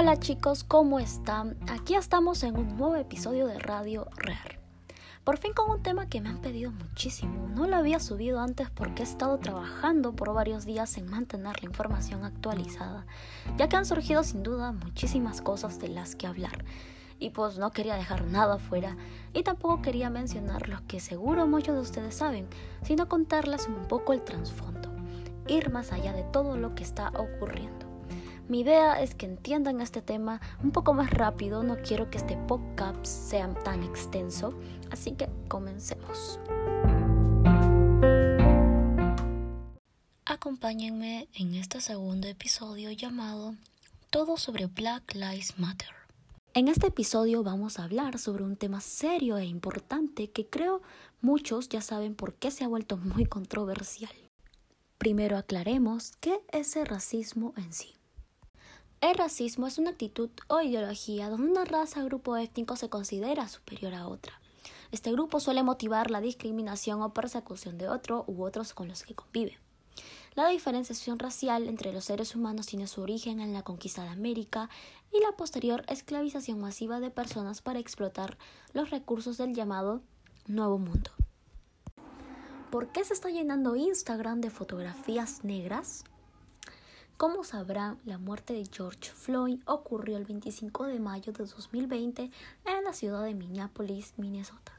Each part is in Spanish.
Hola chicos, ¿cómo están? Aquí estamos en un nuevo episodio de Radio Rare. Por fin con un tema que me han pedido muchísimo. No lo había subido antes porque he estado trabajando por varios días en mantener la información actualizada, ya que han surgido sin duda muchísimas cosas de las que hablar. Y pues no quería dejar nada fuera y tampoco quería mencionar lo que seguro muchos de ustedes saben, sino contarles un poco el trasfondo, ir más allá de todo lo que está ocurriendo. Mi idea es que entiendan este tema un poco más rápido, no quiero que este podcast sea tan extenso, así que comencemos. Acompáñenme en este segundo episodio llamado Todo sobre Black Lives Matter. En este episodio vamos a hablar sobre un tema serio e importante que creo muchos ya saben por qué se ha vuelto muy controversial. Primero aclaremos qué es el racismo en sí. El racismo es una actitud o ideología donde una raza o grupo étnico se considera superior a otra. Este grupo suele motivar la discriminación o persecución de otro u otros con los que convive. La diferenciación racial entre los seres humanos tiene su origen en la conquista de América y la posterior esclavización masiva de personas para explotar los recursos del llamado Nuevo Mundo. ¿Por qué se está llenando Instagram de fotografías negras? Como sabrán, la muerte de George Floyd ocurrió el 25 de mayo de 2020 en la ciudad de Minneapolis, Minnesota.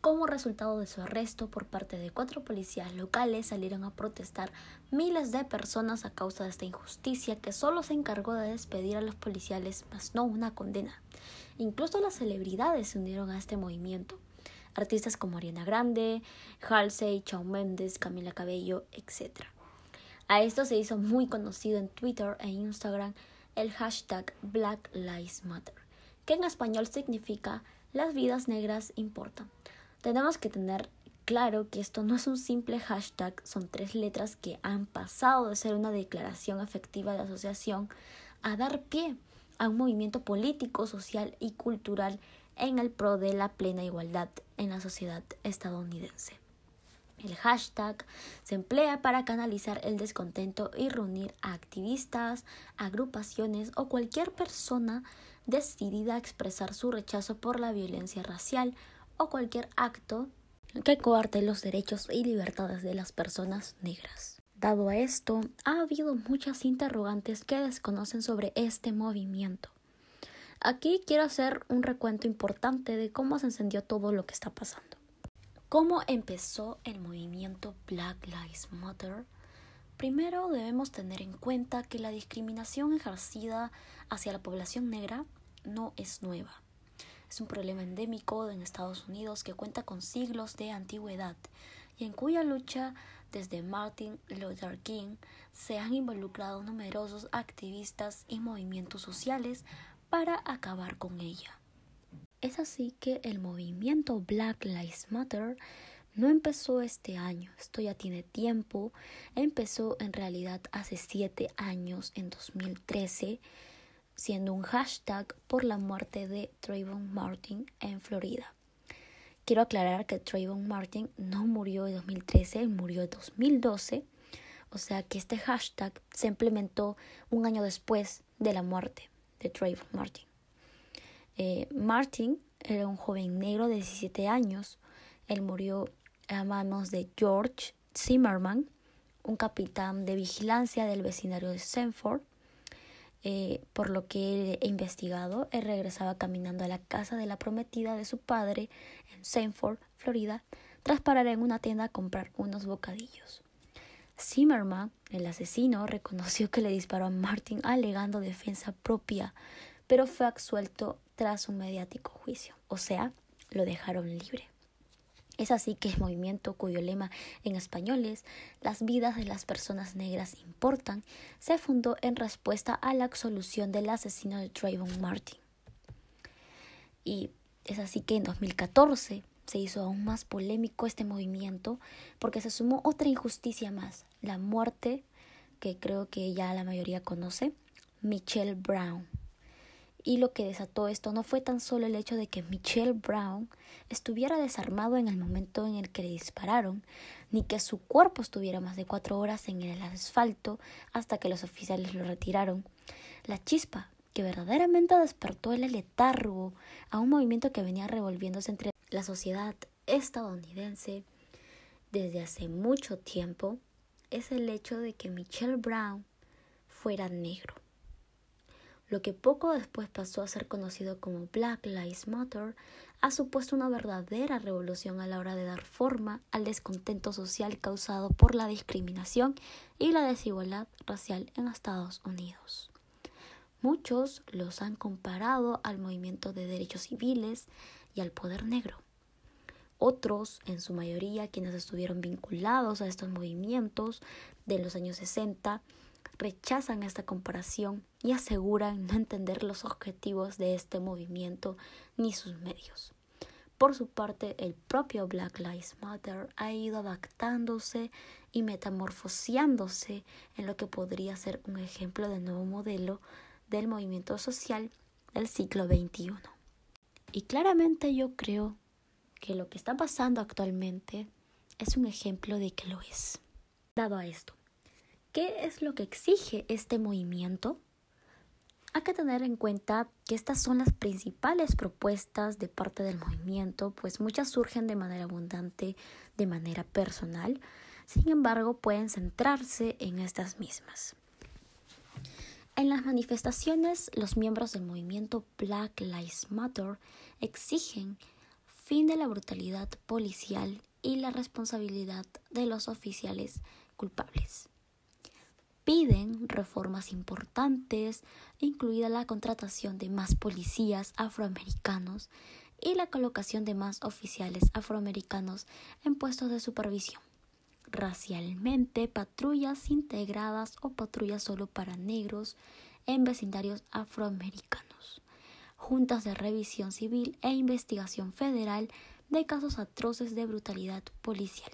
Como resultado de su arresto por parte de cuatro policías locales, salieron a protestar miles de personas a causa de esta injusticia que solo se encargó de despedir a los policiales, mas no una condena. Incluso las celebridades se unieron a este movimiento. Artistas como Ariana Grande, Halsey, Shawn Mendes, Camila Cabello, etc. A esto se hizo muy conocido en Twitter e Instagram el hashtag Black Lives Matter, que en español significa las vidas negras importan. Tenemos que tener claro que esto no es un simple hashtag, son tres letras que han pasado de ser una declaración efectiva de asociación a dar pie a un movimiento político, social y cultural en el pro de la plena igualdad en la sociedad estadounidense. El hashtag se emplea para canalizar el descontento y reunir a activistas, agrupaciones o cualquier persona decidida a expresar su rechazo por la violencia racial o cualquier acto que coarte los derechos y libertades de las personas negras. Dado a esto, ha habido muchas interrogantes que desconocen sobre este movimiento. Aquí quiero hacer un recuento importante de cómo se encendió todo lo que está pasando. ¿Cómo empezó el movimiento Black Lives Matter? Primero debemos tener en cuenta que la discriminación ejercida hacia la población negra no es nueva. Es un problema endémico en Estados Unidos que cuenta con siglos de antigüedad y en cuya lucha desde Martin Luther King se han involucrado numerosos activistas y movimientos sociales para acabar con ella. Es así que el movimiento Black Lives Matter no empezó este año, esto ya tiene tiempo, empezó en realidad hace siete años, en 2013, siendo un hashtag por la muerte de Trayvon Martin en Florida. Quiero aclarar que Trayvon Martin no murió en 2013, murió en 2012, o sea que este hashtag se implementó un año después de la muerte de Trayvon Martin. Eh, Martin era un joven negro de 17 años. Él murió a manos de George Zimmerman, un capitán de vigilancia del vecindario de Sanford. Eh, por lo que he investigado, él regresaba caminando a la casa de la prometida de su padre en Sanford, Florida, tras parar en una tienda a comprar unos bocadillos. Zimmerman, el asesino, reconoció que le disparó a Martin alegando defensa propia, pero fue absuelto tras un mediático juicio, o sea, lo dejaron libre. Es así que el movimiento cuyo lema en español es Las vidas de las personas negras importan, se fundó en respuesta a la absolución del asesino de Trayvon Martin. Y es así que en 2014 se hizo aún más polémico este movimiento porque se sumó otra injusticia más, la muerte que creo que ya la mayoría conoce, Michelle Brown. Y lo que desató esto no fue tan solo el hecho de que Michelle Brown estuviera desarmado en el momento en el que le dispararon, ni que su cuerpo estuviera más de cuatro horas en el asfalto hasta que los oficiales lo retiraron. La chispa que verdaderamente despertó el letargo a un movimiento que venía revolviéndose entre la sociedad estadounidense desde hace mucho tiempo es el hecho de que Michelle Brown fuera negro. Lo que poco después pasó a ser conocido como Black Lives Matter ha supuesto una verdadera revolución a la hora de dar forma al descontento social causado por la discriminación y la desigualdad racial en Estados Unidos. Muchos los han comparado al movimiento de derechos civiles y al poder negro. Otros, en su mayoría quienes estuvieron vinculados a estos movimientos de los años 60, rechazan esta comparación y aseguran no entender los objetivos de este movimiento ni sus medios. Por su parte, el propio Black Lives Matter ha ido adaptándose y metamorfoseándose en lo que podría ser un ejemplo de nuevo modelo del movimiento social del siglo XXI. Y claramente yo creo que lo que está pasando actualmente es un ejemplo de que lo es. Dado a esto, ¿qué es lo que exige este movimiento? Hay que tener en cuenta que estas son las principales propuestas de parte del movimiento, pues muchas surgen de manera abundante, de manera personal, sin embargo pueden centrarse en estas mismas. En las manifestaciones, los miembros del movimiento Black Lives Matter exigen fin de la brutalidad policial y la responsabilidad de los oficiales culpables. Piden reformas importantes, incluida la contratación de más policías afroamericanos y la colocación de más oficiales afroamericanos en puestos de supervisión. Racialmente, patrullas integradas o patrullas solo para negros en vecindarios afroamericanos juntas de revisión civil e investigación federal de casos atroces de brutalidad policial,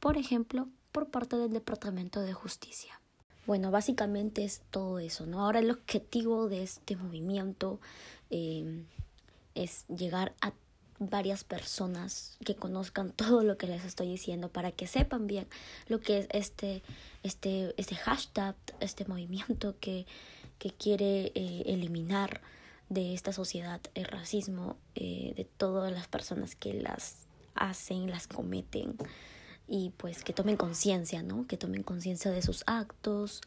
por ejemplo, por parte del Departamento de Justicia. Bueno, básicamente es todo eso, ¿no? Ahora el objetivo de este movimiento eh, es llegar a varias personas que conozcan todo lo que les estoy diciendo para que sepan bien lo que es este, este, este hashtag, este movimiento que, que quiere eh, eliminar de esta sociedad, el racismo, eh, de todas las personas que las hacen, las cometen y pues que tomen conciencia, ¿no? Que tomen conciencia de sus actos,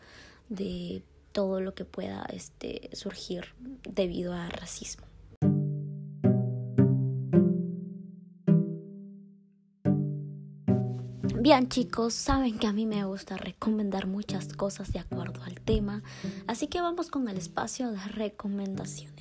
de todo lo que pueda este, surgir debido al racismo. Bien chicos, saben que a mí me gusta recomendar muchas cosas de acuerdo al tema, así que vamos con el espacio de recomendaciones.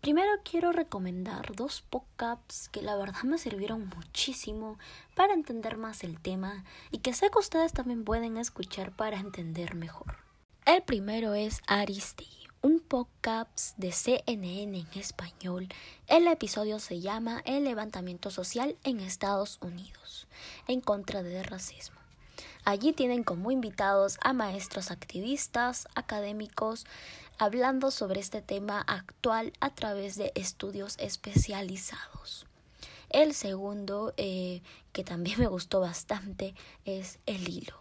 Primero quiero recomendar dos podcasts que la verdad me sirvieron muchísimo para entender más el tema y que sé que ustedes también pueden escuchar para entender mejor. El primero es Aristegui un podcast de CNN en español. El episodio se llama El levantamiento social en Estados Unidos en contra del racismo. Allí tienen como invitados a maestros activistas, académicos, hablando sobre este tema actual a través de estudios especializados. El segundo, eh, que también me gustó bastante, es El Hilo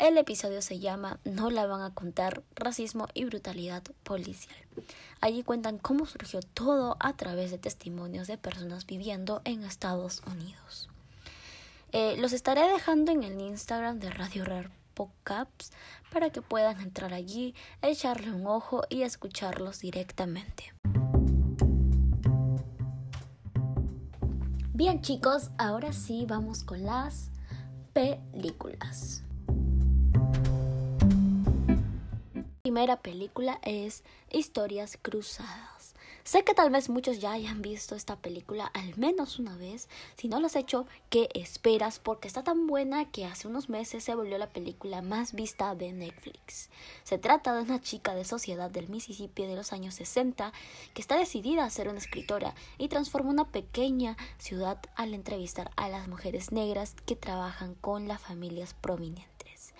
el episodio se llama No la van a contar, racismo y brutalidad policial. Allí cuentan cómo surgió todo a través de testimonios de personas viviendo en Estados Unidos. Eh, los estaré dejando en el Instagram de Radio Rare Podcasts para que puedan entrar allí, echarle un ojo y escucharlos directamente. Bien chicos, ahora sí vamos con las películas. primera película es Historias Cruzadas. Sé que tal vez muchos ya hayan visto esta película al menos una vez. Si no lo has hecho, ¿qué esperas? Porque está tan buena que hace unos meses se volvió la película más vista de Netflix. Se trata de una chica de sociedad del Mississippi de los años 60 que está decidida a ser una escritora y transforma una pequeña ciudad al entrevistar a las mujeres negras que trabajan con las familias prominentes.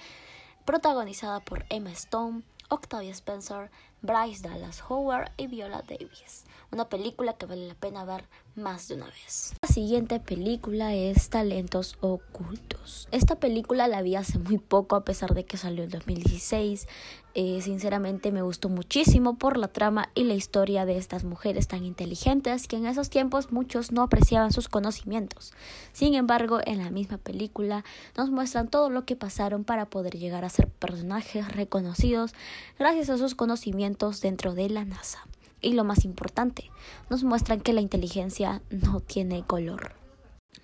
Protagonizada por Emma Stone, Octavia Spencer, Bryce Dallas Howard y Viola Davis. Una película que vale la pena ver más de una vez. La siguiente película es Talentos Ocultos. Esta película la vi hace muy poco a pesar de que salió en 2016. Eh, sinceramente me gustó muchísimo por la trama y la historia de estas mujeres tan inteligentes que en esos tiempos muchos no apreciaban sus conocimientos. Sin embargo, en la misma película nos muestran todo lo que pasaron para poder llegar a ser personajes reconocidos gracias a sus conocimientos dentro de la NASA. Y lo más importante, nos muestran que la inteligencia no tiene color.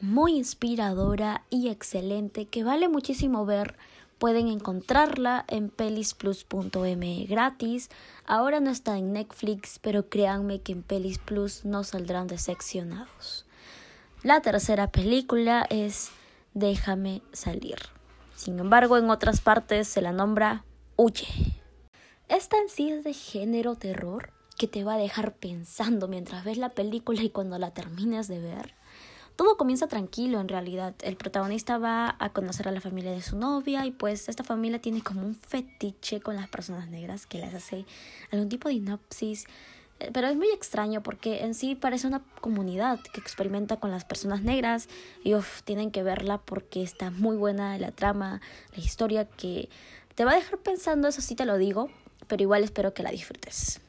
Muy inspiradora y excelente que vale muchísimo ver. Pueden encontrarla en pelisplus.me gratis. Ahora no está en Netflix, pero créanme que en Pelis Plus no saldrán decepcionados. La tercera película es Déjame salir. Sin embargo, en otras partes se la nombra Huye. Esta en sí es de género terror que te va a dejar pensando mientras ves la película y cuando la termines de ver. Todo comienza tranquilo en realidad. El protagonista va a conocer a la familia de su novia y pues esta familia tiene como un fetiche con las personas negras que les hace algún tipo de hinopsis. Eh, pero es muy extraño porque en sí parece una comunidad que experimenta con las personas negras y tienen que verla porque está muy buena la trama, la historia que te va a dejar pensando, eso sí te lo digo, pero igual espero que la disfrutes.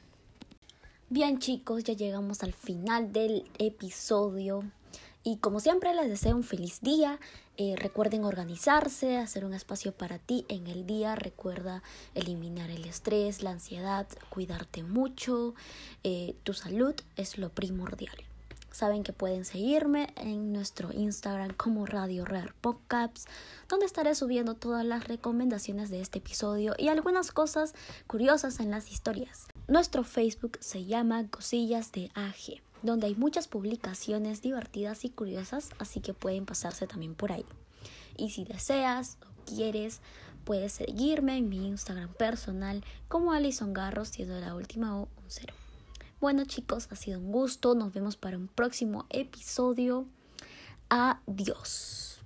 Bien chicos, ya llegamos al final del episodio y como siempre les deseo un feliz día. Eh, recuerden organizarse, hacer un espacio para ti en el día. Recuerda eliminar el estrés, la ansiedad, cuidarte mucho. Eh, tu salud es lo primordial. Saben que pueden seguirme en nuestro Instagram como Radio Rare Podcasts, donde estaré subiendo todas las recomendaciones de este episodio y algunas cosas curiosas en las historias. Nuestro Facebook se llama Cosillas de AG, donde hay muchas publicaciones divertidas y curiosas, así que pueden pasarse también por ahí. Y si deseas o quieres, puedes seguirme en mi Instagram personal como Alison Garros, siendo la última O un cero. Bueno chicos, ha sido un gusto, nos vemos para un próximo episodio. Adiós.